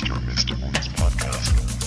Cry me a river.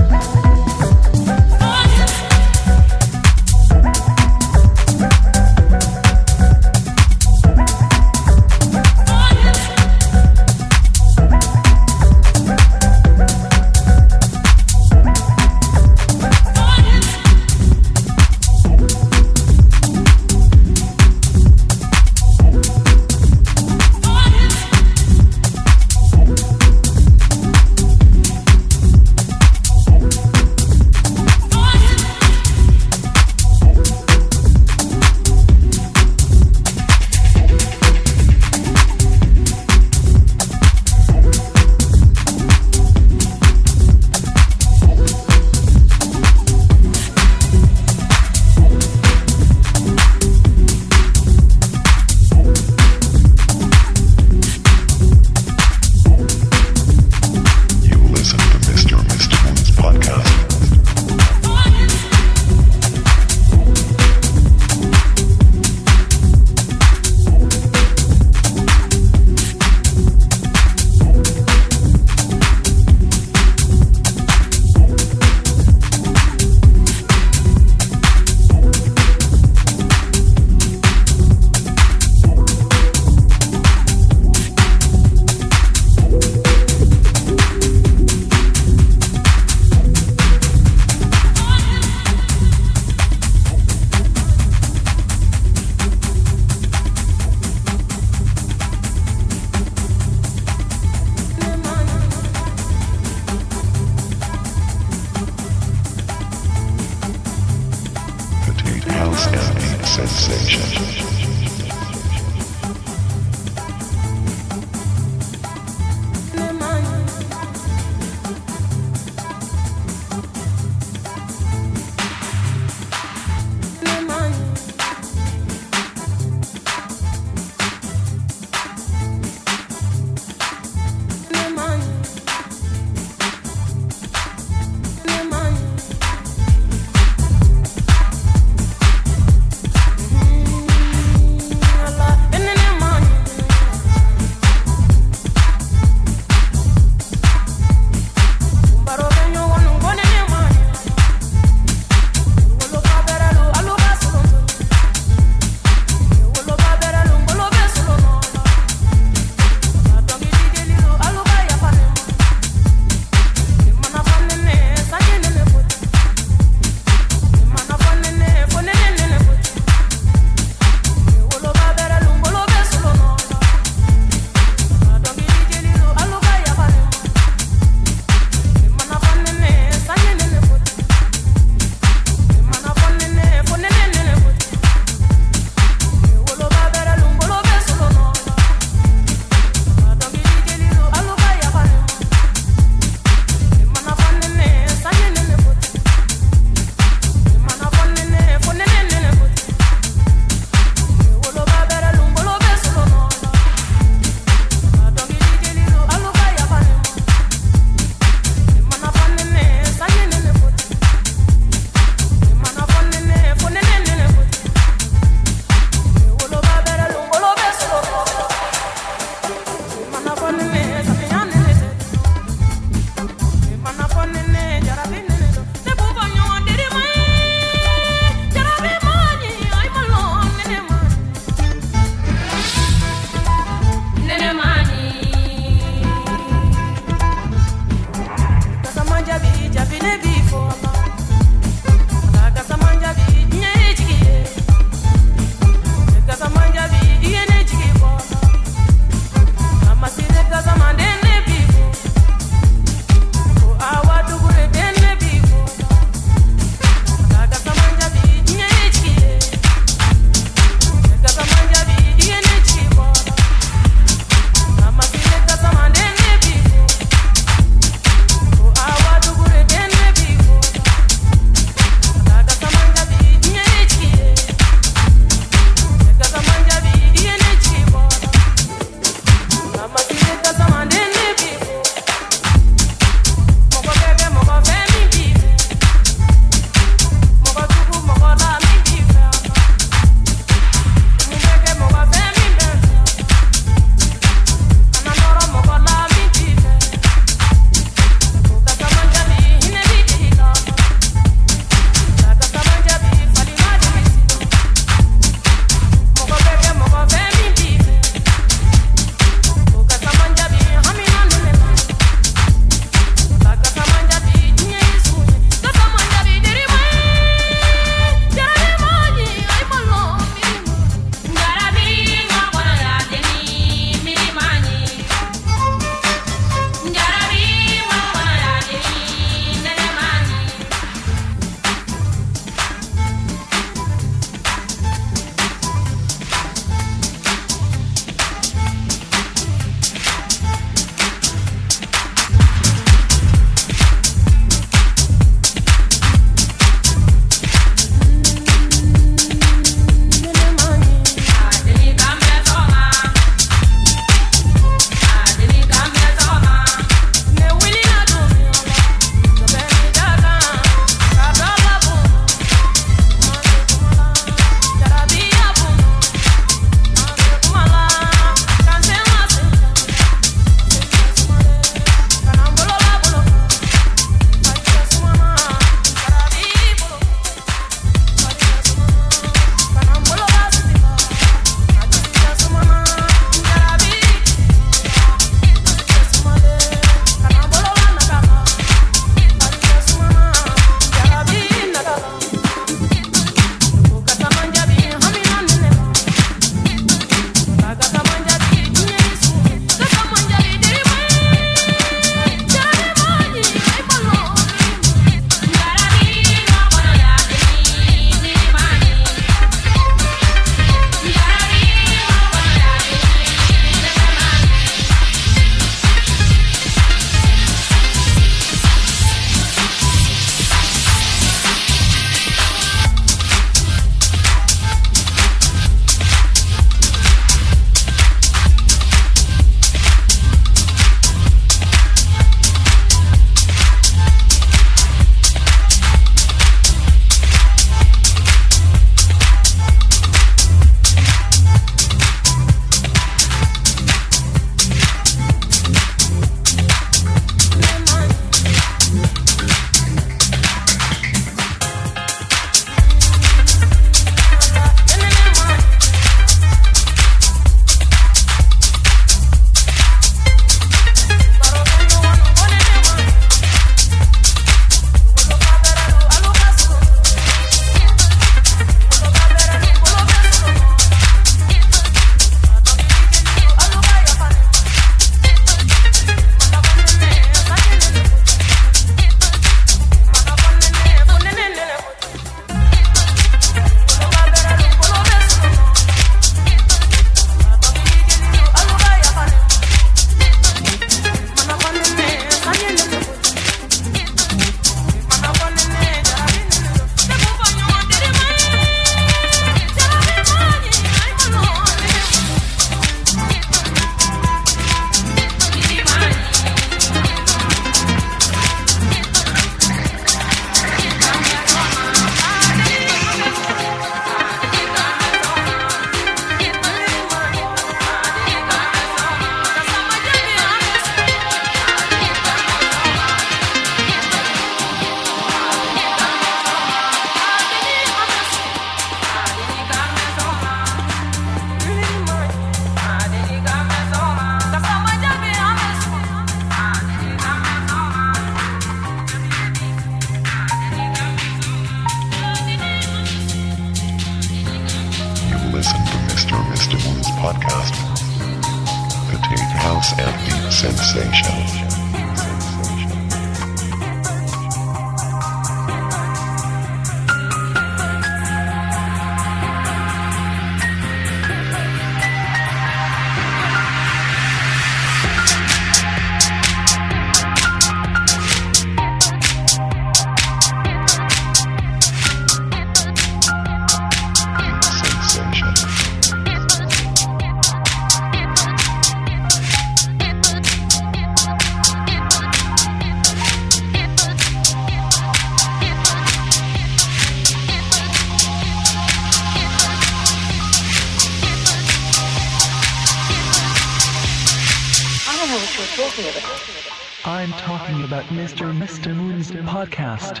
I'm talking about Mr. Mr. Moon's podcast.